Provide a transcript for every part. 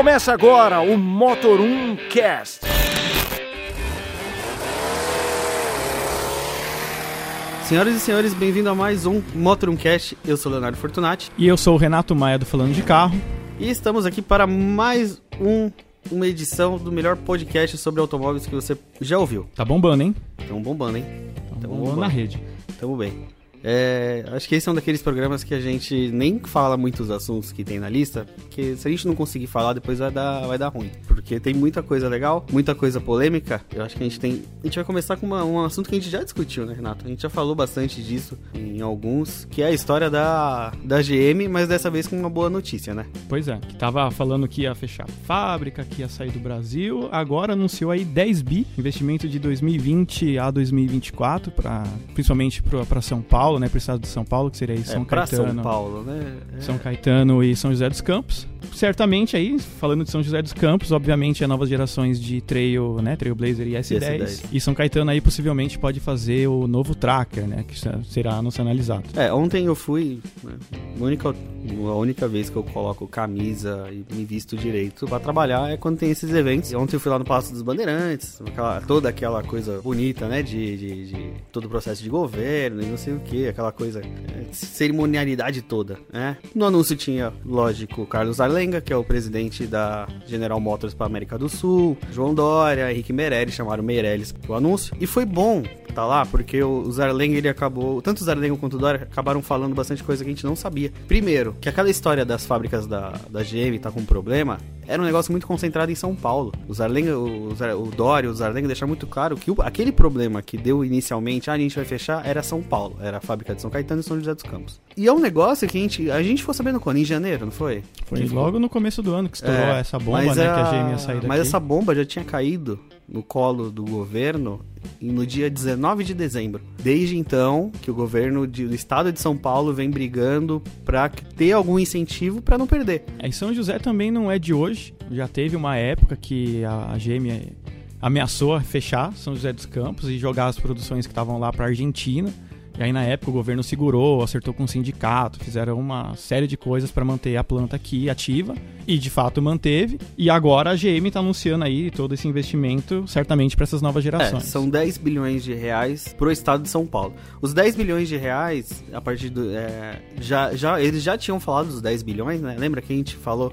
Começa agora o Motor 1 Cast. Senhoras e senhores, bem-vindo a mais um Motor 1 Cast. Eu sou Leonardo Fortunati E eu sou o Renato Maia do Falando de Carro. e estamos aqui para mais um, uma edição do melhor podcast sobre automóveis que você já ouviu. Tá bombando, hein? Tamo bombando, hein? Tá Tamo bombando bombando. na rede. Tamo bem. É, acho que esse é um daqueles programas que a gente nem fala muitos assuntos que tem na lista, porque se a gente não conseguir falar, depois vai dar, vai dar ruim. Porque tem muita coisa legal, muita coisa polêmica. Eu acho que a gente tem. A gente vai começar com uma- um assunto que a gente já discutiu, né, Renato? A gente já falou bastante disso em alguns, que é a história da, da GM, mas dessa vez com uma boa notícia, né? Pois é, que tava falando que ia fechar fábrica, que ia sair do Brasil. Agora anunciou aí 10 bi, investimento de 2020 a 2024, pra, principalmente para São Paulo, né? Pro estado de São Paulo, que seria aí São é, Caetano. São Paulo, né? É. São Caetano e São José dos Campos. Certamente aí, falando de São José dos Campos, obviamente é novas gerações de Trail, né, Trailblazer e S10. S10. E São Caetano aí possivelmente pode fazer o novo Tracker, né, que será nacionalizado. É, ontem eu fui. Né, a, única, a única vez que eu coloco camisa e me visto direito pra trabalhar é quando tem esses eventos. E ontem eu fui lá no Palácio dos Bandeirantes, aquela- toda aquela coisa bonita, né? De, de- de todo o processo de governo e não sei o que, aquela coisa, é, cerimonialidade toda, né? No anúncio tinha, lógico, Carlos Arlenga, que é o presidente da General Motors pra América do Sul, João Dória, Henrique Meirelles, chamaram Meirelles pro anúncio. E foi bom tá lá, porque o o Zarlenga ele acabou, tanto o Zarlenga quanto o Dória acabaram falando bastante coisa que a gente não sabia. Primeiro, que aquela história das fábricas da, da GM tá com problema, era um negócio muito concentrado em São Paulo. O Zarlenga, o, Zar- o Dória e o Zarlenga deixaram muito claro que o- aquele problema que deu inicialmente, ah, a gente vai fechar, era São Paulo, era a fábrica de São Caetano e São José dos Campos. E é um negócio que a gente, a gente ficou sabendo quando? Em janeiro, não foi? Foi logo no começo do ano que estourou É, essa bomba, né, a- que a GM ia sair daqui. Mas essa bomba já tinha caído no colo do governo no dia 19 de dezembro. Desde então, que o governo de- do estado de São Paulo vem brigando pra ter algum incentivo pra não perder. É, e São José também não é de hoje. Já teve uma época que a a GM ameaçou fechar São José dos Campos e jogar as produções que estavam lá para Argentina. E aí na época o governo segurou, acertou com o sindicato, fizeram uma série de coisas para manter a planta aqui ativa e de fato manteve. E agora a GM está anunciando aí todo esse investimento certamente para essas novas É, gerações. são 10 bilhões de reais pro estado de São Paulo. Os 10 bilhões de reais, a partir do. é, já, já, eles já tinham falado dos 10 bilhões, né? Lembra que a gente falou.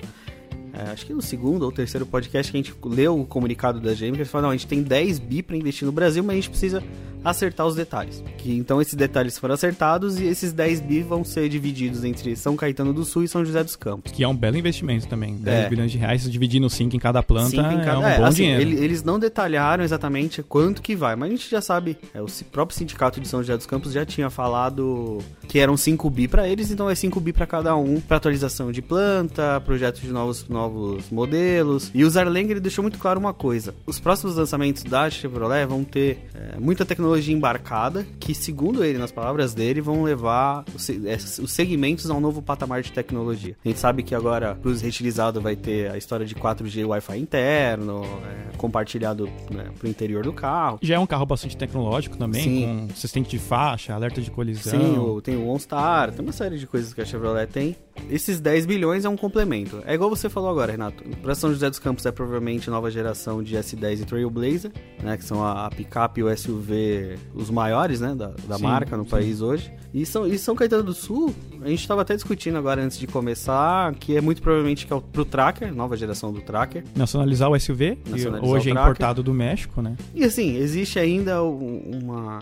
É, acho que no segundo ou terceiro podcast que a gente leu o comunicado da GM, que eles falaram, não, a gente tem 10 bi pra investir no Brasil, mas a gente precisa acertar os detalhes. Que então esses detalhes foram acertados e esses 10 bi vão ser divididos entre São Caetano do Sul e São José dos Campos. Que é um belo investimento também. 10 É. bilhões de reais, dividindo 5 em cada planta, Cinco em é cada- um é, bom assim, dinheiro. ele- eles não detalharam exatamente quanto que vai, mas a gente já sabe. é, o próprio sindicato de São José dos Campos já tinha falado que eram 5 bi pra eles, então é 5 bi pra cada um, pra atualização de planta, projetos de novos, novos modelos. E o Zarleng ele deixou muito claro uma coisa: os próximos lançamentos da Chevrolet vão ter é, muita tecnologia embarcada, que segundo ele, nas palavras dele, vão levar os, é, os segmentos a um novo patamar de tecnologia. A gente sabe que agora, para os reutilizados, vai ter a história de 4G Wi-Fi interno, é, compartilhado né, pro interior do carro. Já é um carro bastante tecnológico também, Sim. com assistente de faixa, alerta de colisão. Sim, o- tem o OnStar, tem uma série de coisas que a Chevrolet tem. Esses 10 bilhões é um complemento. É igual você falou agora, Renato. Para São José dos Campos é provavelmente a nova geração de S10 e Trailblazer, né, que são a, a picape e o SUV os maiores, né, da, da Sim, marca no sim. país hoje. E São, e São Caetano do Sul, a gente estava até discutindo agora antes de começar, que é muito provavelmente que é o, pro Tracker, nova geração do Tracker. Nacionalizar o SUV, que Nacionalizar hoje o é importado do México, né? E assim, existe ainda um- uma,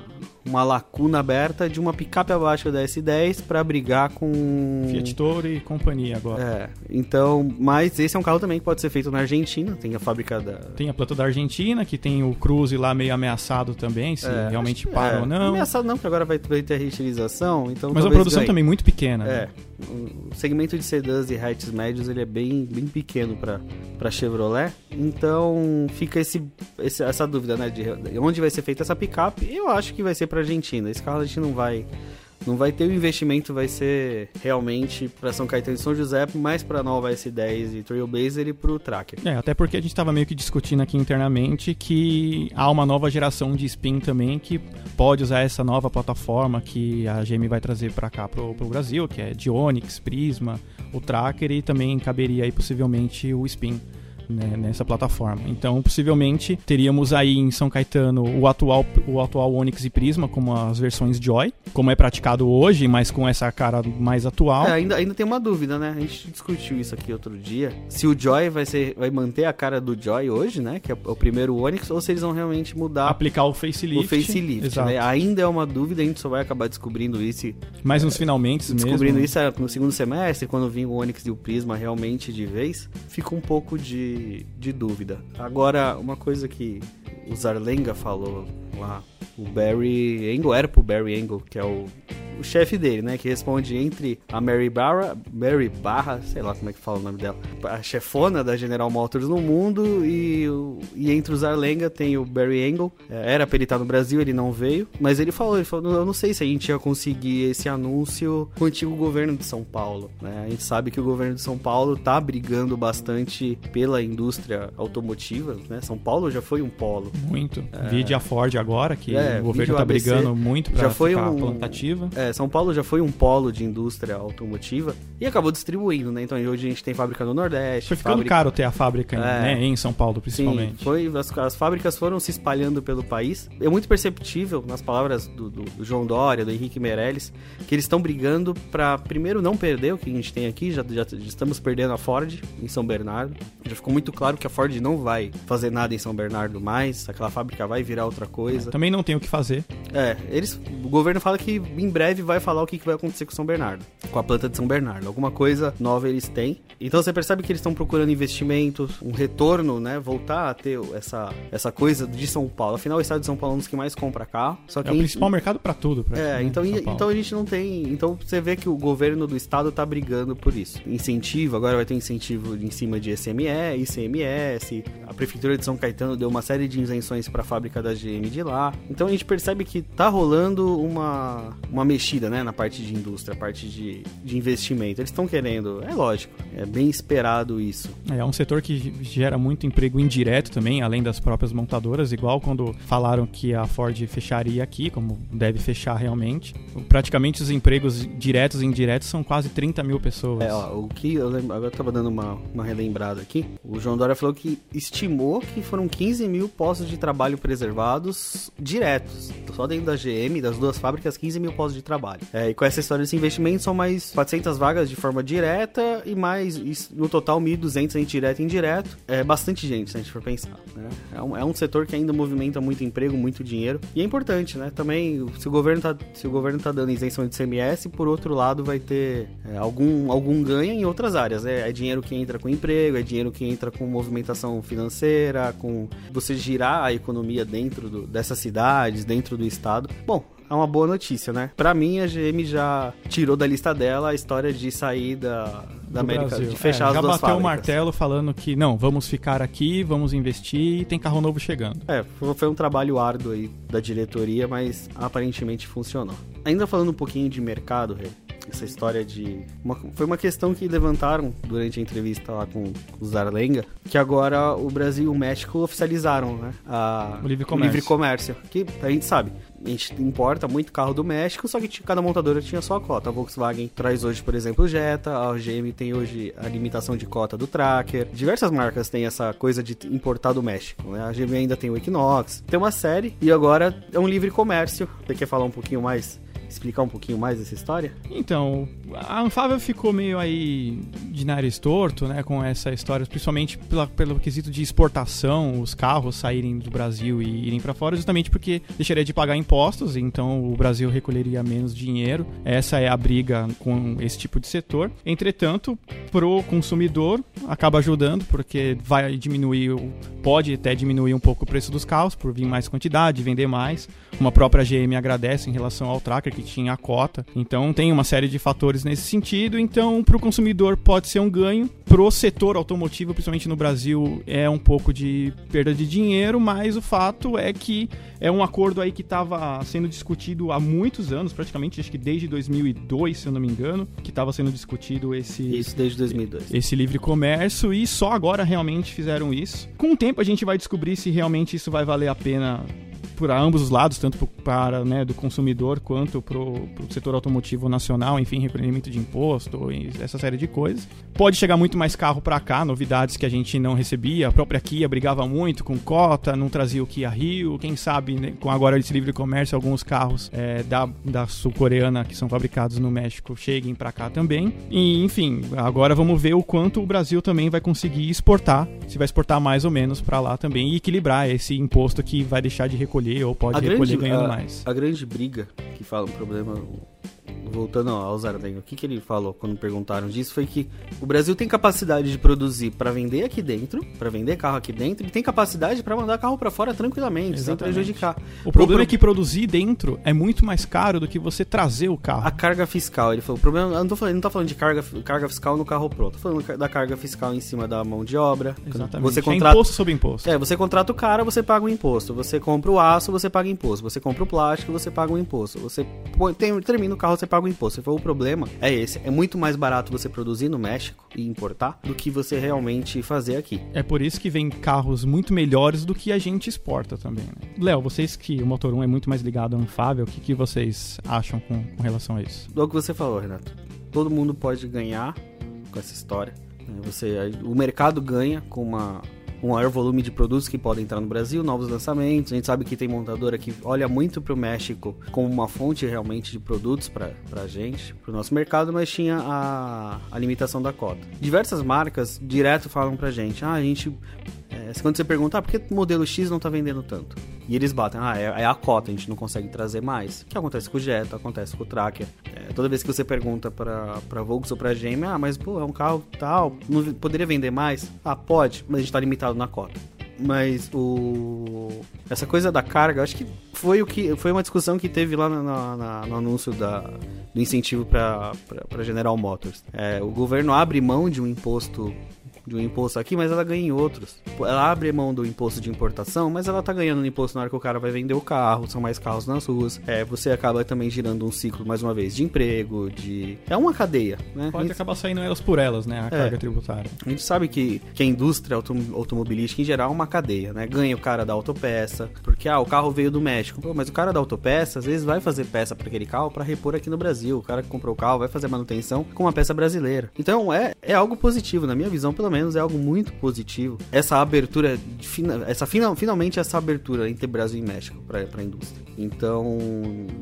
uma lacuna aberta de uma picape abaixo da S10 para brigar com Fiat Toro e companhia agora. É, então, mas esse é um carro também que pode ser feito na Argentina, tem a fábrica da Tem a planta da Argentina, que tem o Cruze lá meio ameaçado também, se É, realmente que- para é, ou não. Ameaçado não, porque agora vai, ter a reutilização, então Mas a talvez produção ganhe. também muito pequena. É, né? O segmento de sedãs e hatches médios ele é bem, bem pequeno para Chevrolet, então fica esse, esse- essa dúvida, né, de onde vai ser feita essa picape. Eu acho que vai ser para Argentina. Esse carro a gente não vai não vai ter o investimento, vai ser realmente para São Caetano e São José, mais para nova S10 e Trailblazer e pro Tracker. É, até porque a gente estava meio que discutindo aqui internamente que há uma nova geração de Spin também que pode usar essa nova plataforma que a GM vai trazer para cá pro, pro Brasil, que é de Onix, Prisma, o Tracker e também caberia aí possivelmente o Spin. Né, nessa plataforma. Então, possivelmente, teríamos aí em São Caetano o atual, o atual Onix e Prisma como as versões Joy, como é praticado hoje, mas com essa cara mais atual. É, ainda, ainda tem uma dúvida, né? A gente discutiu isso aqui outro dia. Se o Joy vai, ser, vai manter a cara do Joy hoje, né? Que é o primeiro Onix, ou se eles vão realmente mudar Aplicar o facelift. o facelift, Exato. né? Ainda é uma dúvida, a gente só vai acabar descobrindo isso Mas nos finalmente descobrindo mesmo. isso é no segundo semestre, quando vir o Onix e o Prisma realmente de vez, fica um pouco de, de dúvida. Agora, uma coisa que o Zarlenga falou lá, o Barry Engel, era pro Barry Engel, que é o, o chefe dele, né? Que responde entre a Mary Barra, Mary Barra, sei lá como é que fala o nome dela, a chefona da General Motors no mundo, e, e entre os Zarlenga tem o Barry Engel, É, era pra ele estar no Brasil, ele não veio, mas ele falou, ele falou, eu não sei se a gente ia conseguir esse anúncio com o antigo governo de São Paulo, né? A gente sabe que o governo de São Paulo tá brigando bastante pela indústria automotiva, né? São Paulo já foi um polo. Muito. Vide a Ford agora, que É, o governo tá brigando muito pra já foi ficar um- plantativa. É, São Paulo já foi um polo de indústria automotiva e acabou distribuindo, né? Então hoje a gente tem fábrica no Nordeste. Foi ficando fábrica... caro ter a fábrica É. né, em São Paulo, Sim, principalmente. foi, as, as fábricas foram se espalhando pelo país. É muito perceptível, nas palavras do, do- do João Dória, do Henrique Meirelles, que eles estão brigando para primeiro não perder o que a gente tem aqui. Já, já, já estamos perdendo a Ford em São Bernardo. Já ficou muito claro que a Ford não vai fazer nada em São Bernardo mais. Aquela fábrica vai virar outra coisa. Também não tem o que fazer. É, eles, o governo fala que em breve vai falar o que, que vai acontecer com São Bernardo, com a planta de São Bernardo. Alguma coisa nova eles têm. Então você percebe que eles estão procurando investimentos, um retorno, né? Voltar a ter essa, essa coisa de São Paulo. Afinal, o estado de São Paulo é um dos que mais compra carro. Só que É o gente- principal mercado pra tudo. é, praticamente, então, então a gente não tem. Então você vê que o governo do estado tá brigando por isso. Incentivo, agora vai ter incentivo em cima de SME, ICMS. A prefeitura de São Caetano deu uma série de isenções para a fábrica da GM de lá. Então a gente percebe que tá rolando uma, uma mexida, né, na parte de indústria, parte de, de investimento. Eles estão querendo, é lógico, é bem esperado isso. É um setor que gera muito emprego indireto também, além das próprias montadoras, igual quando falaram que a Ford fecharia aqui, como deve fechar realmente. Praticamente os empregos diretos e indiretos são quase 30 mil pessoas. É, ó, o que eu lembro, agora eu tava dando uma, uma relembrada aqui. O João Dória falou que estimou que foram 15 mil postos de trabalho preservados diretos. Só dentro da GM, das duas fábricas, 15 mil postos de trabalho. É, e com essa história desse investimento, são mais 400 vagas de forma direta e mais, no total, 1.200 entre direto e indireto. É bastante gente, se a gente for pensar. né? É, um, é um setor que ainda movimenta muito emprego, muito dinheiro. E é importante, né? Também, se o governo tá, se o governo tá dando isenção de CMS, por outro lado, vai ter é, algum, algum ganho em outras áreas. né? É dinheiro que entra com emprego, é dinheiro que entra com movimentação financeira, com você girar a economia dentro do- dessas cidades, dentro do estado. Bom, é uma boa notícia, né? Pra mim, a GM já tirou da lista dela a história de sair da, da América, Brasil. de fechar É, as já duas bateu fábricas. o martelo falando que não, vamos ficar aqui, vamos investir e tem carro novo chegando. É, foi foi um trabalho árduo aí da diretoria, mas aparentemente funcionou. Ainda falando um pouquinho de mercado, Rê, essa história de. uma- foi uma questão que levantaram durante a entrevista lá com, com o Zarlenga, que agora o Brasil e o México oficializaram, né? A, O livre comércio. livre comércio. Que a gente sabe. A gente importa muito carro do México, só que cada montadora tinha sua cota. A Volkswagen traz hoje, por exemplo, o Jetta, a GM tem hoje a limitação de cota do Tracker. Diversas marcas têm essa coisa de importar do México, né? A GM ainda tem o Equinox. Tem uma série e agora é um livre comércio. Você quer falar um pouquinho mais? Explicar um pouquinho mais dessa história? Então, a Anfávia ficou meio aí de nariz torto, né, com essa história, principalmente pela, pelo quesito de exportação, os carros saírem do Brasil e irem para fora, justamente porque deixaria de pagar impostos, então o Brasil recolheria menos dinheiro. Essa é a briga com esse tipo de setor. Entretanto, pro consumidor acaba ajudando, porque vai diminuir, pode até diminuir um pouco o preço dos carros por vir mais quantidade, vender mais. Uma própria GM agradece em relação ao Tracker que tinha a cota. Então tem uma série de fatores nesse sentido. Então, para o consumidor pode ser um ganho. Pro setor automotivo, principalmente no Brasil, é um pouco de perda de dinheiro, mas o fato é que é um acordo aí que estava sendo discutido há muitos anos, praticamente acho que desde 2002, se eu não me engano, que estava sendo discutido esse Isso desde 2002. esse livre comércio e só agora realmente fizeram isso. Com o tempo a gente vai descobrir se realmente isso vai valer a pena por ambos os lados, tanto para né, do consumidor quanto para o setor automotivo nacional, enfim, recolhimento de imposto, essa série de coisas. Pode chegar muito mais carro para cá, novidades que a gente não recebia. A própria Kia brigava muito com cota, não trazia o Kia Rio. Quem sabe, né, com agora esse livre comércio, alguns carros é, da, da sul-coreana que são fabricados no México cheguem para cá também. E, enfim, agora vamos ver o quanto o Brasil também vai conseguir exportar, se vai exportar mais ou menos para lá também e equilibrar esse imposto que vai deixar de recolher ou pode a recolher grande, ganhando a, mais. A grande briga que fala um problema voltando ao Zardenho, o que, que ele falou quando perguntaram disso foi que o Brasil tem capacidade de produzir para vender aqui dentro, para vender carro aqui dentro, e tem capacidade para mandar carro para fora tranquilamente, Exatamente. sem prejudicar. O problema o pro... é que produzir dentro é muito mais caro do que você trazer o carro. A carga fiscal, ele falou, o problema, eu não tô falando, não tô falando de carga, carga fiscal no carro pronto, tô falando da carga fiscal em cima da mão de obra. Exatamente. Você contrata, é imposto sobre imposto. É, você contrata o cara, você paga o imposto. Você compra o aço, você paga imposto. Você compra o plástico, você paga o imposto. Você põe, tem, termina o carro, você paga o imposto. Se for o problema é esse. É muito mais barato você produzir no México e importar do que você realmente fazer aqui. É por isso que vem carros muito melhores do que a gente exporta também. Né? Léo, vocês que o Motor 1 é muito mais ligado ao Anfável, o que, que vocês acham com, com relação a isso? Do que você falou, Renato. Todo mundo pode ganhar com essa história. Né? Você, o mercado ganha com uma um maior volume de produtos que podem entrar no Brasil, novos lançamentos. A gente sabe que tem montadora que olha muito para o México como uma fonte realmente de produtos para a gente, para o nosso mercado, mas tinha a, a limitação da cota. Diversas marcas direto falam para gente: ah, a gente é, quando você pergunta, ah, por que o modelo X não está vendendo tanto? E eles batem, ah, é, é, a cota, a gente não consegue trazer mais. O que acontece com o Jetta, acontece com o Tracker. É, toda vez que você pergunta para pra Volks ou pra GM, ah, mas pô, é um carro tal, não poderia vender mais? Ah, pode, mas a gente está limitado na cota. Mas o essa coisa da carga, acho que foi o que foi uma discussão que teve lá na, na, no anúncio da, do incentivo para General Motors. É, o governo abre mão de um imposto de um imposto aqui, mas ela ganha em outros. Ela abre mão do imposto de importação, mas ela tá ganhando no imposto na hora que o cara vai vender o carro, são mais carros nas ruas. É, você acaba também girando um ciclo, mais uma vez, de emprego, de. É uma cadeia, né? Pode gente... acabar saindo elas por elas, né? A é. carga tributária. A gente sabe que, que a indústria autom automobilística, em geral, é uma cadeia, né? Ganha o cara da autopeça, porque ah, o carro veio do México. Pô, mas o cara da autopeça, às vezes, vai fazer peça para aquele carro para repor aqui no Brasil. O cara que comprou o carro vai fazer manutenção com uma peça brasileira. Então, é, é algo positivo, na minha visão, pelo menos, é algo muito positivo. Essa abertura, essa final, finalmente essa abertura entre Brasil e México para a indústria. Então,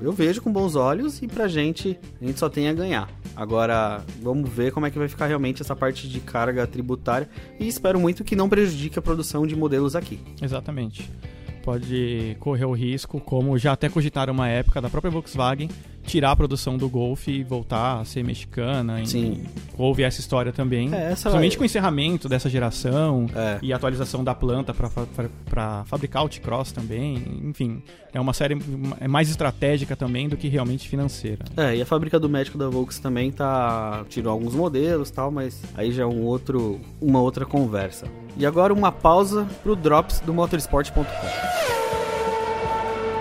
eu vejo com bons olhos e pra gente, a gente só tem a ganhar. Agora, vamos ver como é que vai ficar realmente essa parte de carga tributária e espero muito que não prejudique a produção de modelos aqui. Exatamente. Pode correr o risco, como já até cogitaram uma época da própria Volkswagen, tirar a produção do Golf e voltar a ser mexicana. Sim. Houve essa história também. É, essa... Principalmente com o encerramento dessa geração é. e atualização da planta para fabricar o T-Cross também. Enfim, é uma série é mais estratégica também do que realmente financeira. É, e a fábrica do médico da Volks também tá tirou alguns modelos tal, mas aí já é um outro, uma outra conversa. E agora uma pausa pro Drops do motorsport.com.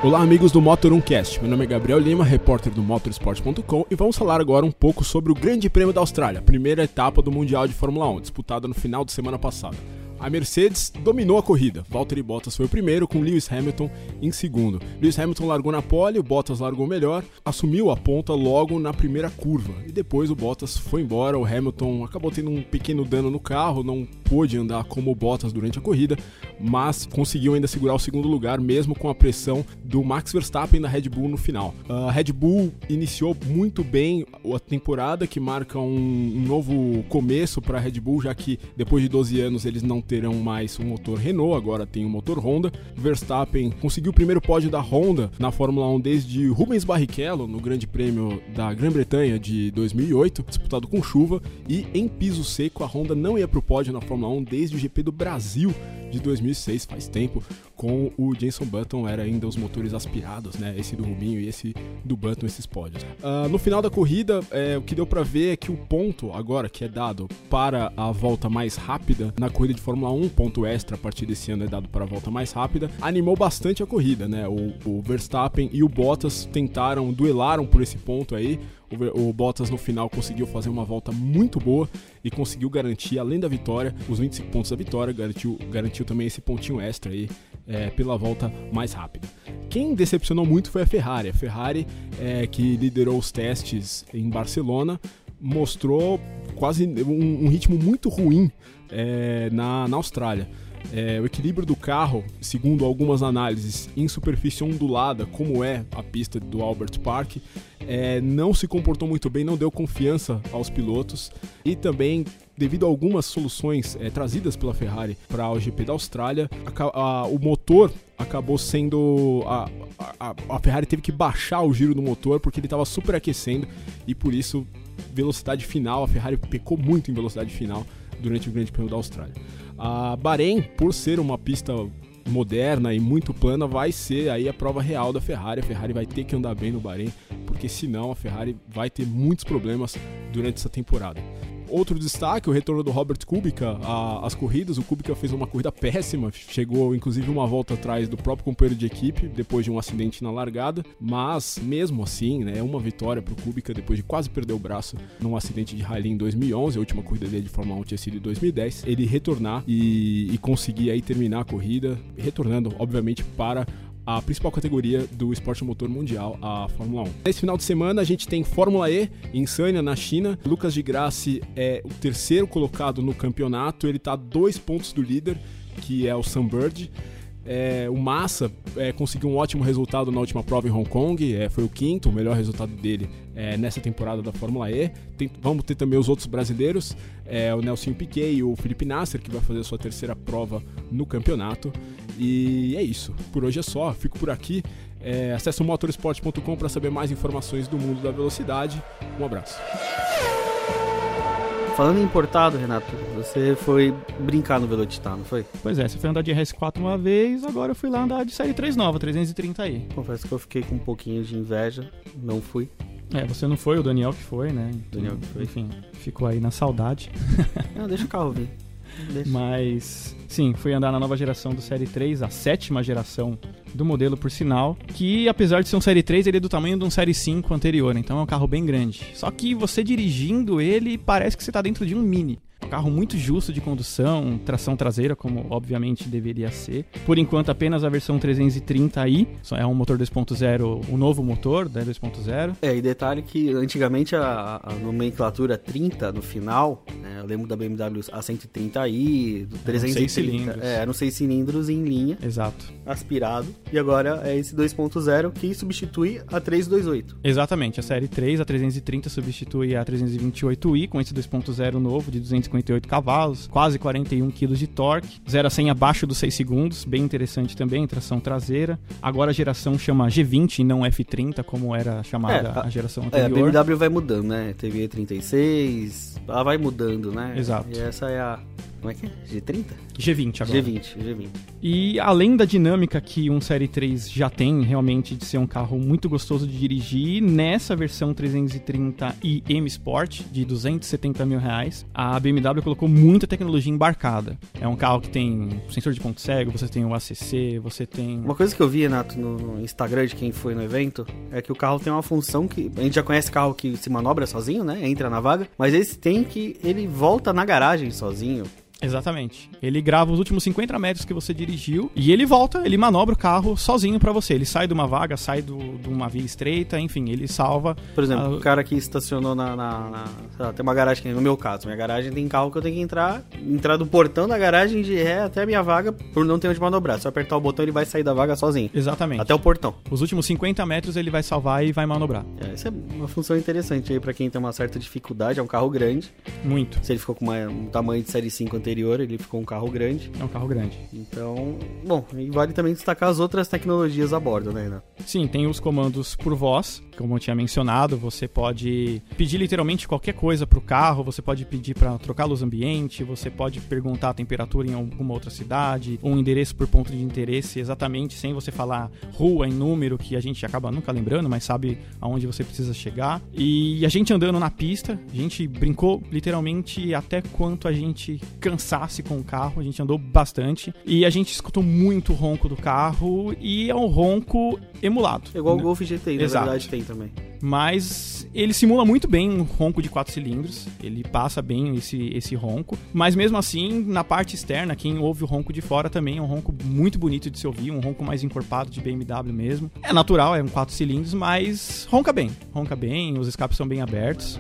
Olá, amigos do Motor 1 Cast. Meu nome é Gabriel Lima, repórter do motorsport.com, e vamos falar agora um pouco sobre o Grande Prêmio da Austrália, primeira etapa do Mundial de Fórmula 1, disputada no final de semana passada. A Mercedes dominou a corrida. Valtteri Bottas foi o primeiro, com Lewis Hamilton em segundo. Lewis Hamilton largou na pole, o Bottas largou melhor, assumiu a ponta logo na primeira curva. E depois o Bottas foi embora, o Hamilton acabou tendo um pequeno dano no carro, não pôde andar como o Bottas durante a corrida, mas conseguiu ainda segurar o segundo lugar, mesmo com a pressão do Max Verstappen da Red Bull no final. A Red Bull iniciou muito bem a temporada, que marca um, um novo começo para a Red Bull, já que depois de 12 anos eles não terão mais um motor Renault, agora tem um motor Honda. Verstappen conseguiu o primeiro pódio da Honda na Fórmula 1 desde Rubens Barrichello no Grande Prêmio da Grã-Bretanha de 2008, disputado com chuva, e em piso seco a Honda não ia para o pódio na Fórmula 1 desde o GP do Brasil de 2006, faz tempo, com o Jenson Button era ainda os motores aspirados, né? Esse do Rubinho e esse do Button, esses pódios. Uh, no final da corrida, é, o que deu para ver é que o ponto agora que é dado para a volta mais rápida na corrida de Fórmula 1, ponto extra a partir desse ano é dado para a volta mais rápida, animou bastante a corrida, né? O, o Verstappen e o Bottas tentaram, duelaram por esse ponto aí. O, Bottas no final conseguiu fazer uma volta muito boa e conseguiu garantir, além da vitória, os 25 pontos da vitória, garantiu, garantiu também esse pontinho extra aí é, pela volta mais rápida. Quem decepcionou muito foi a Ferrari. A Ferrari, é, que liderou os testes em Barcelona, mostrou quase um, um ritmo muito ruim é, na, na Austrália. É, o equilíbrio do carro, segundo algumas análises, em superfície ondulada, como é a pista do Albert Park, é, não se comportou muito bem, não deu confiança aos pilotos e também devido a algumas soluções é, trazidas pela Ferrari para o GP da Austrália, a, a, o motor acabou sendo a, a, Ferrari teve que baixar o giro do motor porque ele estava superaquecendo e por isso velocidade final a Ferrari pecou muito em velocidade final durante o Grande Prêmio da Austrália. A Bahrein, por ser uma pista moderna e muito plana, vai ser aí a prova real da Ferrari. A Ferrari vai ter que andar bem no Bahrein, porque senão a Ferrari vai ter muitos problemas durante essa temporada. Outro destaque, o retorno do Robert Kubica às corridas. O Kubica fez uma corrida péssima, chegou inclusive uma volta atrás do próprio companheiro de equipe depois de um acidente na largada, mas mesmo assim, né, é uma vitória para o Kubica depois de quase perder o braço num acidente de rally em 2011, a última corrida dele de Fórmula 1 tinha sido em 2010. Ele retornar e, e conseguir aí terminar a corrida, retornando obviamente para a principal categoria do esporte motor mundial, a Fórmula 1. Nesse final de semana a gente tem Fórmula E em Sanya, na China. Lucas de Grassi é o terceiro colocado no campeonato, ele está a dois pontos do líder, que é o Sunbird. É, o Massa é, conseguiu um ótimo resultado na última prova em Hong Kong, é, foi o quinto, o melhor resultado dele é, nessa temporada da Fórmula E. Tem, vamos ter também os outros brasileiros, é, o Nelson Piquet e o Felipe Nasser, que vai fazer a sua terceira prova no campeonato. E é isso, por hoje é só, fico por aqui. É, acesse o motorsport.com para saber mais informações do mundo da velocidade. Um abraço. Falando em importado, Renato, você foi brincar no Velocitar, não foi? Pois é, você foi andar de RS4 uma vez, agora eu fui lá andar de série 3 nova, 330 aí. Confesso que eu fiquei com um pouquinho de inveja, não fui. É, você não foi, o Daniel que foi, né? Então, Daniel que foi. Enfim, ficou aí na saudade. Não, deixa o carro vir. Deixa. Mas, sim, fui andar na nova geração do Série 3, a sétima geração do modelo, por sinal, que apesar de ser um Série 3, ele é do tamanho de um Série 5 anterior, então é um carro bem grande. Só que você dirigindo ele, parece que você está dentro de um Mini carro muito justo de condução, tração traseira, como obviamente deveria ser. Por enquanto, apenas a versão 330i, é um motor 2.0, o novo motor da né, 2.0. É, e detalhe que antigamente a, a nomenclatura 30 no final, né, eu lembro da BMW A130i, do 330, cilindros. É, eram 6 cilindros em linha. Exato. Aspirado. E agora é esse 2.0 que substitui a 328. Exatamente, a série 3, a 330 substitui a 328i com esse 2.0 novo de 250 58 cavalos, quase 41 kg de torque, 0 a 100 abaixo dos 6 segundos, bem interessante também, tração traseira. Agora a geração chama G20 e não F30, como era chamada é, a, a, geração anterior. É, a BMW vai mudando, né? Teve E36, ela vai mudando, né? Exato. E essa é a como é que é? G30? G20 agora. G20, G20. E além da dinâmica que um Série 3 já tem, realmente, de ser um carro muito gostoso de dirigir, nessa versão 330i M Sport, de 270 mil reais, a BMW colocou muita tecnologia embarcada. É um carro que tem sensor de ponto cego, você tem o ACC, você tem... Uma coisa que eu vi, Renato, no Instagram de quem foi no evento, é que o carro tem uma função que... A gente já conhece carro que se manobra sozinho, né? Entra na vaga, mas esse tem que... Ele volta na garagem sozinho. Exatamente. Ele grava os últimos 50 metros que você dirigiu e ele volta, ele manobra o carro sozinho para você. Ele sai de uma vaga, sai do, de uma via estreita, enfim, ele salva. Por exemplo, a... o cara que estacionou na. na, na lá, tem uma garagem, no meu caso, minha garagem tem carro que eu tenho que entrar, entrar do portão da garagem de ré até a minha vaga por não ter onde manobrar. Se eu apertar o botão, ele vai sair da vaga sozinho. Exatamente. Até o portão. Os últimos 50 metros ele vai salvar e vai manobrar. É, essa é uma função interessante aí para quem tem uma certa dificuldade. É um carro grande. Muito. Se ele ficou com uma, um tamanho de série 5 anterior, ele ficou um carro grande. É um carro grande. Então, bom, e vale também destacar as outras tecnologias a bordo, né, Renan? Sim, tem os comandos por voz, como eu tinha mencionado, você pode pedir literalmente qualquer coisa para o carro, você pode pedir para trocar a luz ambiente, você pode perguntar a temperatura em alguma outra cidade, ou um endereço por ponto de interesse, exatamente sem você falar rua em número, que a gente acaba nunca lembrando, mas sabe aonde você precisa chegar. E a gente andando na pista, a gente brincou literalmente até quanto a gente cansa cansasse com o carro. A gente andou bastante e a gente escutou muito o ronco do carro e é um ronco emulado. É igual né? o Golf GTI, na Exato. verdade tem também. Mas ele simula muito bem um ronco de quatro cilindros. Ele passa bem esse, esse ronco. Mas mesmo assim, na parte externa, quem ouve o ronco de fora também é um ronco muito bonito de se ouvir, um ronco mais encorpado de BMW mesmo. É natural, é um quatro cilindros, mas ronca bem. Ronca bem, os escapes são bem abertos.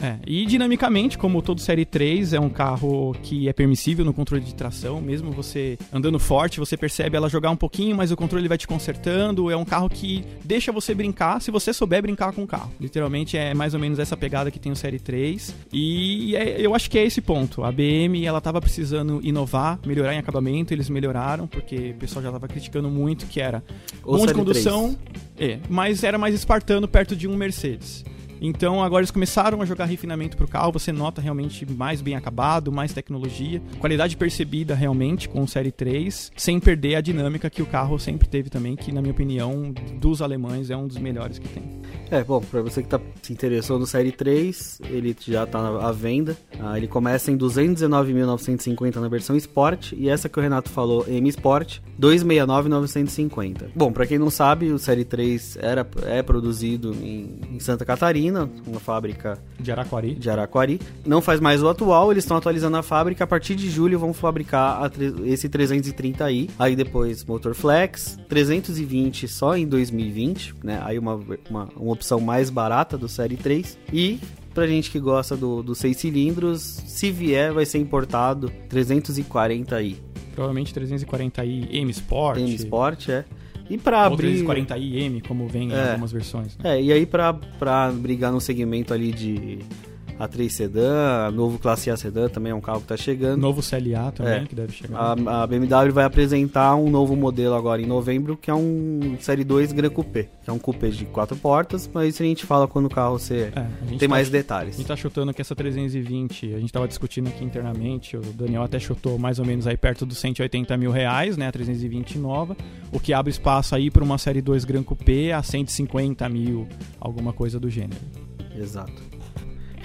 É, e dinamicamente, como todo Série 3, é um carro que é permissível no controle de tração, mesmo você andando forte, você percebe ela jogar um pouquinho, mas o controle vai te consertando. É um carro que deixa você brincar se você souber brincar com o carro. Literalmente é mais ou menos essa pegada que tem o Série 3. E é- eu acho que é esse ponto. A BM ela tava precisando inovar, melhorar em acabamento, eles melhoraram, porque o pessoal já tava criticando muito que era bom de condução, é, mas era mais espartano perto de um Mercedes. Então agora eles começaram a jogar refinamento pro carro, você nota realmente mais bem acabado, mais tecnologia, qualidade percebida realmente com o Série 3, sem perder a dinâmica que o carro sempre teve também, que na minha opinião, dos alemães é um dos melhores que tem. É, bom, pra você que tá, se interessou no Série 3, ele já tá à venda. Ah, ele começa em 219.950 na versão Sport e essa que o Renato falou, M Sport, 269.950. Bom, pra quem não sabe, o Série 3 era, é produzido em, em Santa Catarina, uma fábrica De Araquari. de Araquari. Não faz mais o atual, eles estão atualizando a fábrica. A partir de julho vão fabricar esse 330i. Aí depois motor flex, 320 só em 2020, né? Aí uma, uma, uma opção mais barata do Série 3. E pra gente que gosta do, dos 6 cilindros, se vier vai ser importado 340i. Provavelmente 340i M Sport. M Sport, é. E Ou abrir... 340i M, como vem em É. algumas versões. né? É, e aí pra, pra brigar no segmento ali de A3 Sedan, novo Classe A Sedan também é um carro que tá chegando. Novo CLA também, É. que deve chegar. A, a BMW vai apresentar um novo modelo agora em novembro, que é um Série 2 Gran Coupé. Que é um coupé de quatro portas, mas isso a gente fala quando o carro você É, tem tá mais detalhes. A gente tá chutando que essa 320, a gente tava discutindo aqui internamente, o Daniel até chutou mais ou menos aí perto dos 180 mil reais, né, a 320 nova, o que abre espaço aí para uma série 2 Gran Coupé a 150 mil, alguma coisa do gênero. Exato.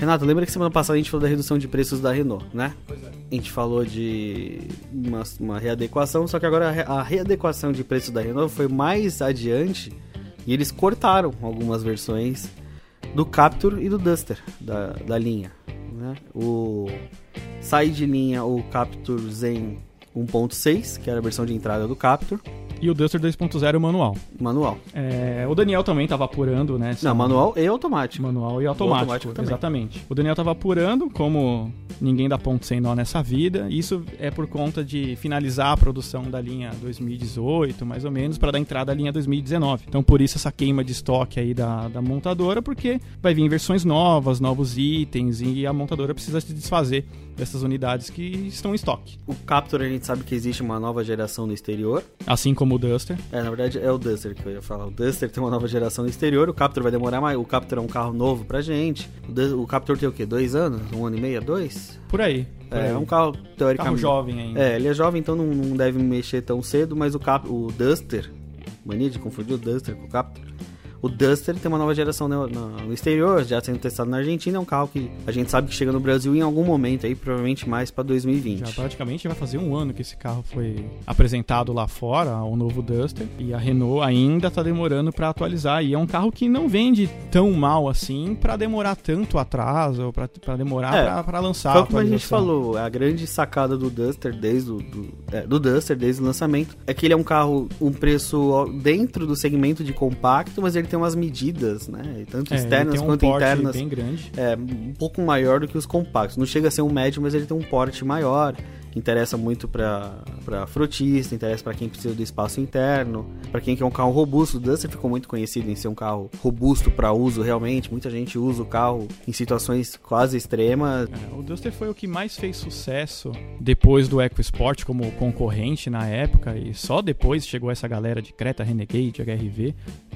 Renato, lembra que semana passada a gente falou da redução de preços da Renault, né? Pois é. A gente falou de uma, uma readequação, só que agora a re- a readequação de preço da Renault foi mais adiante e eles cortaram algumas versões do Captur e do Duster da, da linha. Né? O sai de linha o Captur Zen 1.6, que era a versão de entrada do Captur, E o Duster 2.0 manual. manual. É, o Daniel também tava apurando, né? Não, manual e automático. Manual e automático, automático também. exatamente. O Daniel tava apurando, como ninguém dá ponto sem nó nessa vida. Isso é por conta de finalizar a produção da linha 2018, mais ou menos, para dar entrada à linha 2019. Então, por isso essa queima de estoque aí da, da montadora, porque vai vir versões novas, novos itens, e a montadora precisa se desfazer dessas unidades que estão em estoque. O Captur a gente sabe que existe uma nova geração no exterior. Assim como o Duster. É, na verdade é o Duster que eu ia falar. O Duster tem uma nova geração no exterior, o Captur vai demorar mais. O Captur é um carro novo pra gente. O, o Captur tem o quê? Dois anos? Um ano e meio? Dois? Por aí. Por É, aí. é um carro carro teoricamente. jovem ainda. É, ele é jovem, então não, não deve mexer tão cedo, mas o, Cap, o Duster, mania de confundir o Duster com o Captur. O Duster tem uma nova geração no, exterior, já sendo testado na Argentina. É um carro que a gente sabe que chega no Brasil em algum momento, aí provavelmente mais pra 2020. Já praticamente vai fazer um ano que esse carro foi apresentado lá fora, o novo Duster, e a Renault ainda tá demorando para atualizar. E é um carro que não vende tão mal assim para demorar tanto atraso, para demorar É, para lançar. Foi como a gente atualização. falou, a grande sacada do Duster desde o do, é, do Duster desde o lançamento é que ele é um carro um preço dentro do segmento de compacto, mas ele tem umas medidas, né, tanto É, externas um quanto internas, bem grande. é um pouco maior do que os compactos. Não chega a ser um médio, mas ele tem um porte maior. Interessa muito para frotista, interessa para quem precisa do espaço interno, para quem quer um carro robusto. O Duster ficou muito conhecido em ser um carro robusto para uso realmente. Muita gente usa o carro em situações quase extremas. É, o Duster foi o que mais fez sucesso depois do EcoSport como concorrente na época e só depois chegou essa galera de Creta Renegade, HRV.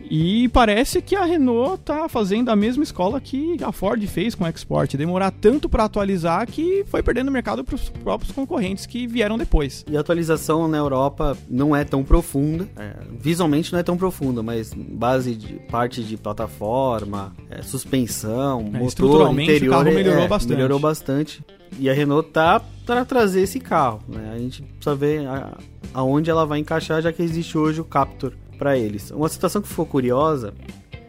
E parece que a Renault tá fazendo a mesma escola que a Ford fez com o Export, demorar tanto para atualizar que foi perdendo mercado para os próprios concorrentes que vieram depois. E a atualização na Europa não é tão profunda, é, visualmente não é tão profunda, mas base de parte de plataforma, é, suspensão, É, motor, estruturalmente, o interior, carro melhorou é, bastante. melhorou bastante. E a Renault tá para trazer esse carro, né? A gente precisa ver a- aonde ela vai encaixar, já que existe hoje o Captur para eles. Uma situação que ficou curiosa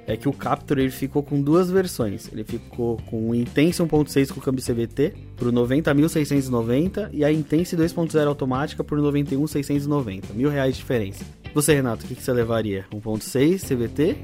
é que o Captur ele ficou com duas versões. Ele ficou com o Intense 1.6 com câmbio CVT por 90.690 e a Intense 2.0 automática por 91.690. Mil reais de diferença. Você, Renato, o que, você levaria? 1.6 CVT?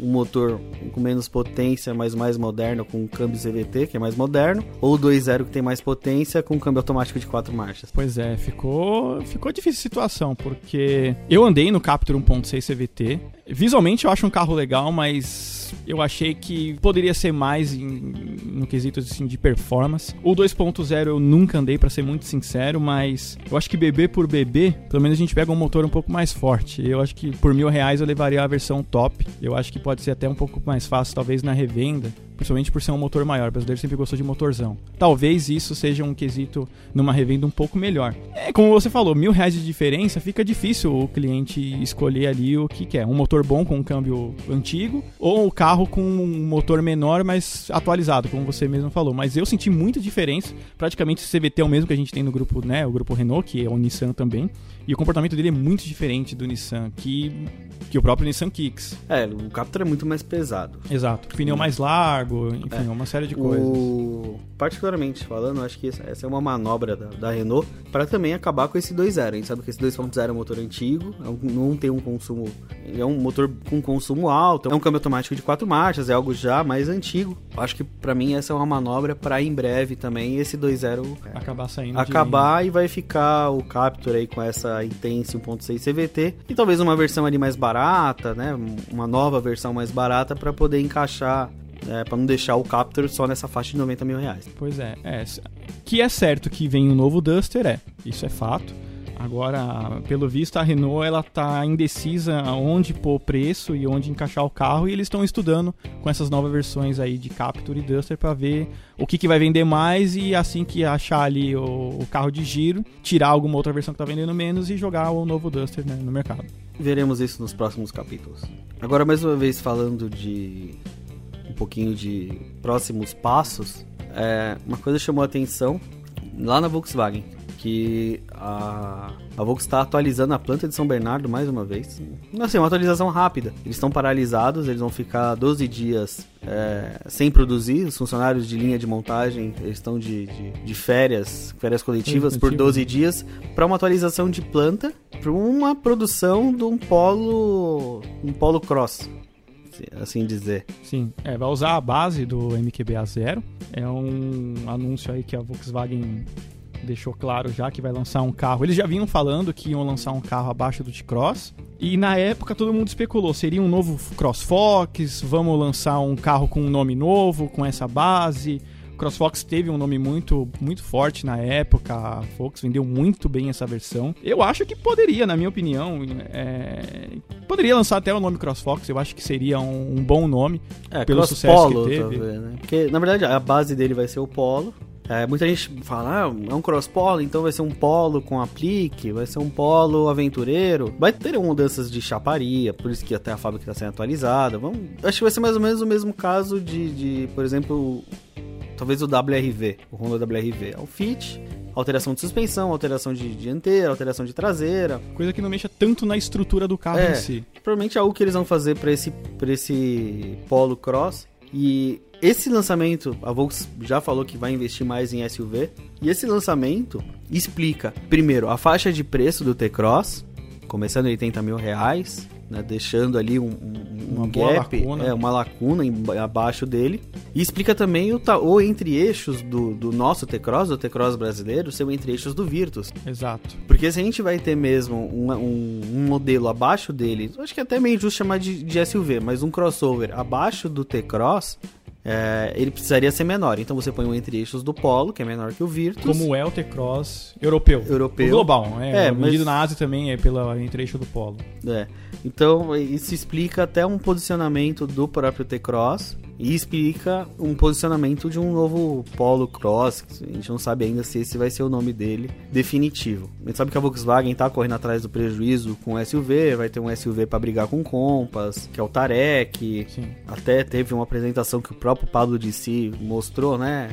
Um motor com menos potência, mas mais moderno, com um câmbio CVT, que é mais moderno, ou o 2.0 que tem mais potência, com um câmbio automático de quatro marchas. Pois é, ficou, ficou difícil a situação, porque eu andei no Captur 1.6 CVT. Visualmente eu acho um carro legal, mas eu achei que poderia ser mais em- no quesito assim, de performance. O 2.0 eu nunca andei, pra ser muito sincero, mas eu acho que bebê por bebê, pelo menos a gente pega um motor um pouco mais forte. Eu acho que por mil reais eu levaria a versão top. Eu acho que pode ser até um pouco mais fácil, talvez na revenda. Principalmente por ser um motor maior. O brasileiro sempre gostou de motorzão. Talvez isso seja um quesito numa revenda um pouco melhor. É, como você falou, mil reais de diferença, fica difícil o cliente escolher ali o que quer. Um motor bom com um câmbio antigo ou um carro com um motor menor, mas atualizado, como você mesmo falou. Mas eu senti muita diferença. Praticamente o CVT é o mesmo que a gente tem no grupo, né? O grupo Renault, que é o Nissan também. E o comportamento dele é muito diferente do Nissan, que, que o próprio Nissan Kicks. É, o Captur é muito mais pesado. Exato. Pneu mais largo, enfim, uma série de coisas. O... Particularmente falando, acho que essa é uma manobra da, da Renault para também acabar com esse 2.0. A gente sabe que esse 2.0 é um motor antigo, é não tem um consumo. É um motor com consumo alto, é um câmbio automático de quatro marchas, é algo já mais antigo. Acho que para mim essa é uma manobra para em breve também esse 2.0 é, Acabar saindo de- acabar e vai ficar o Captur aí com essa Intense 1.6 CVT e talvez uma versão ali mais barata, né? Uma nova versão mais barata para poder encaixar, é, para não deixar o Captur só nessa faixa de 90 mil reais. Pois é, é. Que é certo que vem um novo Duster, é. Isso é fato. Agora, pelo visto, a Renault ela tá indecisa onde pôr preço e onde encaixar o carro e eles estão estudando com essas novas versões aí de Captur e Duster para ver o que, que vai vender mais e assim que achar ali o, o carro de giro, tirar alguma outra versão que tá vendendo menos e jogar o novo Duster né, no mercado. Veremos isso nos próximos capítulos. Agora, mais uma vez, falando de um pouquinho de próximos passos, é, uma coisa chamou a atenção lá na Volkswagen, que a, a Volkswagen está atualizando a planta de São Bernardo mais uma vez. Assim, uma atualização rápida. Eles estão paralisados, eles vão ficar 12 dias é, sem produzir. Os funcionários de linha de montagem eles estão de, de, de férias, férias coletivas por Coletivas. 12 dias para uma atualização de planta para uma produção de um polo um polo cross assim dizer Sim, é, vai usar a base do MQBA Zero. É um anúncio aí que a Volkswagen deixou claro já que vai lançar um carro. Eles já vinham falando que iam lançar um carro abaixo do T-Cross. E na época todo mundo especulou, seria um novo CrossFox, vamos lançar um carro com um nome novo, com essa base. O CrossFox teve um nome muito, muito forte na época, a Fox vendeu muito bem essa versão. Eu acho que poderia, na minha opinião, é, poderia lançar até o nome CrossFox, eu acho que seria um, um bom nome. é Pelo sucesso polo que teve. talvez, né? porque na verdade a base dele vai ser o polo É, muita gente fala, ah, é um cross polo, então vai ser um polo com aplique, vai ser um polo aventureiro. Vai ter mudanças de chaparia, por isso que até a fábrica está sendo atualizada. Vamos, acho que vai ser mais ou menos o mesmo caso de, de por exemplo, talvez o WRV, o Honda WRV. É o Fit, alteração de suspensão, alteração de dianteira, alteração de traseira. Coisa que não mexa tanto na estrutura do carro É. em si. Provavelmente é algo que eles vão fazer para esse, pra esse polo cross. E esse lançamento, a Volks já falou que vai investir mais em SUV. E esse lançamento explica, primeiro, a faixa de preço do T-Cross, começando em 80 mil reais, né, deixando ali um, um, Uma um gap, lacuna. é, uma lacuna em- abaixo dele. E explica também o, o entre-eixos do, do nosso T-Cross, do T-Cross brasileiro, ser o entre-eixos do Virtus. Exato. Porque se a gente vai ter mesmo um, um- um modelo abaixo dele, acho que é até meio injusto chamar de, de SUV, mas um crossover abaixo do T-Cross, é, ele precisaria ser menor. Então você põe o entre-eixos do Polo, que é menor que o Virtus. Como é o T-Cross europeu. Europeu. O global, é. É, o medido mas- na Ásia também é pela entre-eixo do polo. É. Então, isso explica até um posicionamento do próprio T-Cross e explica um posicionamento de um novo Polo Cross. A gente não sabe ainda se esse vai ser o nome dele definitivo. A gente sabe que a Volkswagen tá correndo atrás do prejuízo com o SUV, vai ter um SUV para brigar com o Compass, que é o Tarek. Sim. Até teve uma apresentação que o próprio Pablo de si mostrou, né?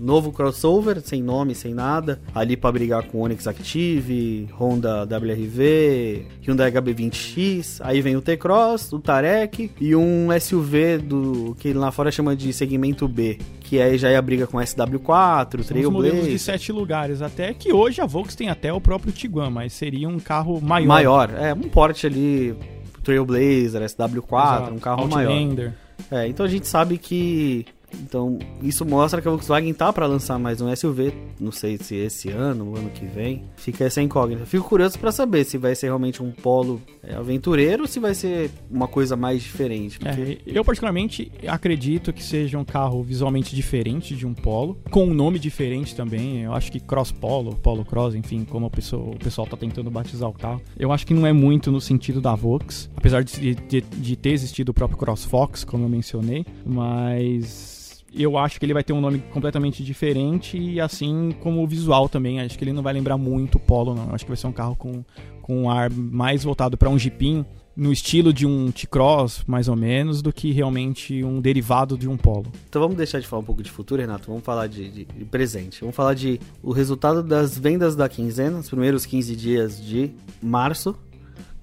Novo crossover, sem nome, sem nada. Ali para brigar com Onix Active, Honda WRV, Hyundai HB20X. Aí vem o T-Cross, o Tarek e um SUV do que lá fora chama de segmento B. Que aí já é a briga com SW4, São os modelos de Trailblazer. sete lugares. Até que hoje a Volks tem até o próprio Tiguan, mas seria um carro maior. Maior, é um porte ali. Trailblazer, SW4, Exato. um carro maior. Outlander. É, então a gente sabe que. Então, isso mostra que a Volkswagen tá para lançar mais um SUV. Não sei se esse ano, ano que vem. Fica essa incógnita. Fico curioso para saber se vai ser realmente um polo é, aventureiro ou se vai ser uma coisa mais diferente. Porque É, eu particularmente acredito que seja um carro visualmente diferente de um Polo, com um nome diferente também. Eu acho que Cross Polo, Polo Cross, enfim, como o pessoal, o pessoal tá tentando batizar o carro. Eu acho que não é muito no sentido da Vox, apesar de, de, de ter existido o próprio Cross Fox, como eu mencionei, mas eu acho que ele vai ter um nome completamente diferente e assim como o visual também. Acho que ele não vai lembrar muito o Polo, não. Acho que vai ser um carro com, com um ar mais voltado para um Jeepinho, no estilo de um T-Cross, mais ou menos, do que realmente um derivado de um Polo. Então vamos deixar de falar um pouco de futuro, Renato. Vamos falar de, de- de presente. Vamos falar de o resultado das vendas da quinzena, os primeiros 15 dias de março.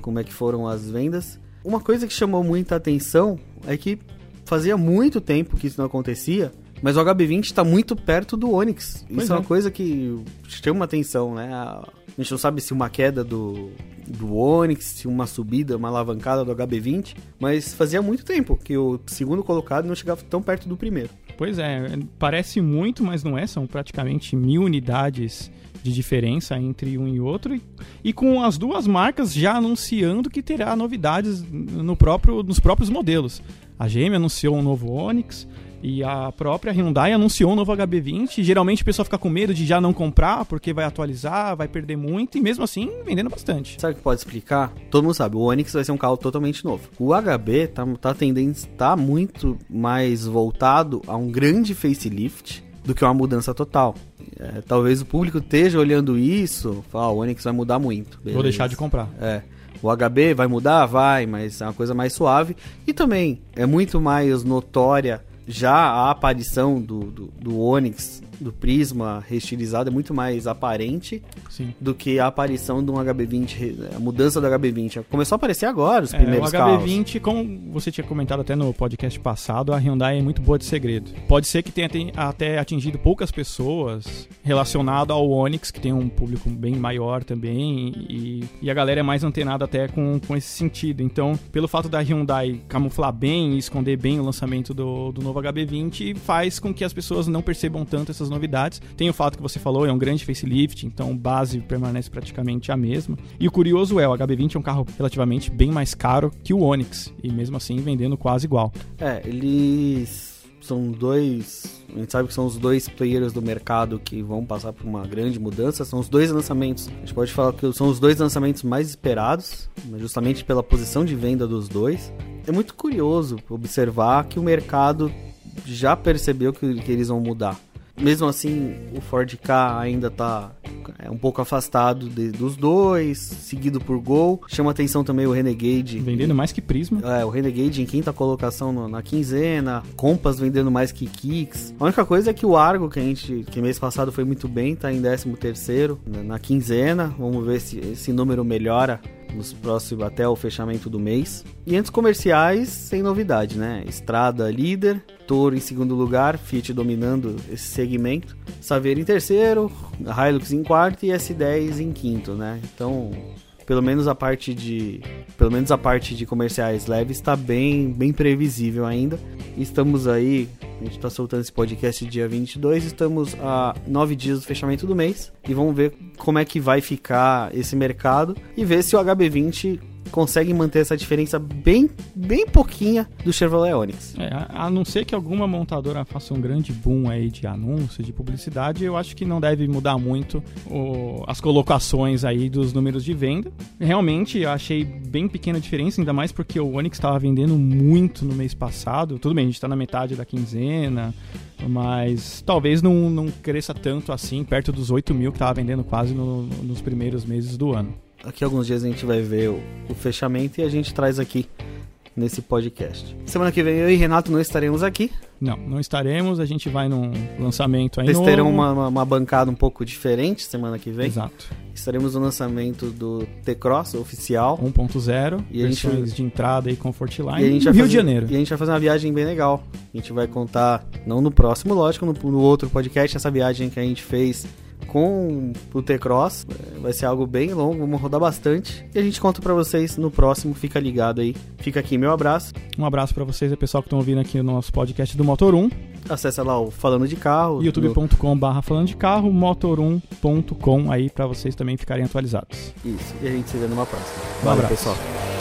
Como é que foram as vendas. Uma coisa que chamou muita atenção é que fazia muito tempo que isso não acontecia. Mas o HB20 está muito perto do Onix. Pois Isso é é. uma coisa que chama atenção, né? A a gente não sabe se uma queda do, do Onix, se uma subida, uma alavancada do HB20, mas fazia muito tempo que o segundo colocado não chegava tão perto do primeiro. Pois é, parece muito, mas não é. São praticamente mil unidades de diferença entre um e outro. E, e com as duas marcas já anunciando que terá novidades no próprio, nos próprios modelos. A GM anunciou um novo Onix. E a própria Hyundai anunciou um novo HB20. Geralmente o pessoal fica com medo de já não comprar, porque vai atualizar, vai perder muito, e mesmo assim vendendo bastante. Sabe o que pode explicar? Todo mundo sabe, o Onix vai ser um carro totalmente novo. O HB tá, tá tendência, tá muito mais voltado a um grande facelift do que uma mudança total. É, talvez o público esteja olhando isso, fala, ah, o Onix vai mudar muito. Vou beleza. deixar de comprar. É. O HB vai mudar? Vai, mas é uma coisa mais suave. E também é muito mais notória já a aparição do, do, do Onix, do Prisma restilizado, é muito mais aparente Sim. do que a aparição de um HB20, re- a mudança do HB20. Começou a aparecer agora os É, primeiros o carros. HB20, como você tinha comentado até no podcast passado, a Hyundai é muito boa de segredo. Pode ser que tenha ten- até atingido poucas pessoas relacionado ao Onix, que tem um público bem maior também, e, e a galera é mais antenada até com, com esse sentido. Então, pelo fato da Hyundai camuflar bem e esconder bem o lançamento do, do novo HB20, faz com que as pessoas não percebam tanto essas novidades. Tem o fato que você falou, é um grande facelift, então base permanece praticamente a mesma. E o curioso é, o HB20 é um carro relativamente bem mais caro que o Onix, e mesmo assim vendendo quase igual. É, eles são dois. A gente sabe que são os dois players do mercado que vão passar por uma grande mudança. São os dois lançamentos. A gente pode falar que são os dois lançamentos mais esperados, justamente pela posição de venda dos dois. É muito curioso observar que o mercado já percebeu que, que eles vão mudar. Mesmo assim, o Ford K ainda tá é, um pouco afastado de- dos dois, seguido por Gol. Chama atenção também o Renegade. Vendendo mais que Prisma. É, o Renegade em quinta colocação no- na quinzena, Compass vendendo mais que Kicks. A única coisa é que o Argo, que a gente, que mês passado foi muito bem, tá em 13 terceiro na, na quinzena. Vamos ver se esse número melhora nos próximos até o fechamento do mês. E antes comerciais, sem novidade, né? Estrada líder, Toro em segundo lugar, Fiat dominando esse segmento, Saveiro em terceiro, Hilux em quarto e S10 em quinto, né? Então, pelo menos a parte de pelo menos a parte de comerciais leves está bem bem previsível ainda. Estamos aí a gente está soltando esse podcast dia 22 estamos a nove dias do fechamento do mês e vamos ver como é que vai ficar esse mercado e ver se o HB20 conseguem manter essa diferença bem, bem pouquinha do Chevrolet Onix. É, a, não ser que alguma montadora faça um grande boom aí de anúncio, de publicidade, eu acho que não deve mudar muito o- as colocações aí dos números de venda. Realmente, eu achei bem pequena a diferença, ainda mais porque o Onix estava vendendo muito no mês passado. Tudo bem, a gente está na metade da quinzena, mas talvez não, não cresça tanto assim, perto dos 8 mil que estava vendendo quase no- nos primeiros meses do ano. Aqui alguns dias a gente vai ver o, o fechamento e a gente traz aqui nesse podcast. Semana que vem eu e Renato não estaremos aqui. Não, não estaremos, a gente vai num lançamento Vocês novo. terão uma, uma, uma bancada um pouco diferente semana que vem. Exato. Estaremos no lançamento do T-Cross oficial. 1.0, E a gente- versões de entrada e Comfortline, E a gente Rio fazer- de Janeiro. E a gente vai fazer uma viagem bem legal. A gente vai contar, não no próximo, lógico, no, no outro podcast, essa viagem que a gente fez com o T-Cross. É, Vai ser algo bem longo, vamos rodar bastante. E a gente conta pra vocês no próximo. Fica ligado aí. Fica aqui meu abraço. Um abraço pra vocês, e pessoal que estão ouvindo aqui no nosso podcast do Motor 1, Acessa lá o Falando de Carro. no- youtube.com.br falando de carro, motor1.com aí pra vocês também ficarem atualizados. Isso. E a gente se vê numa próxima. Um Valeu, abraço. pessoal.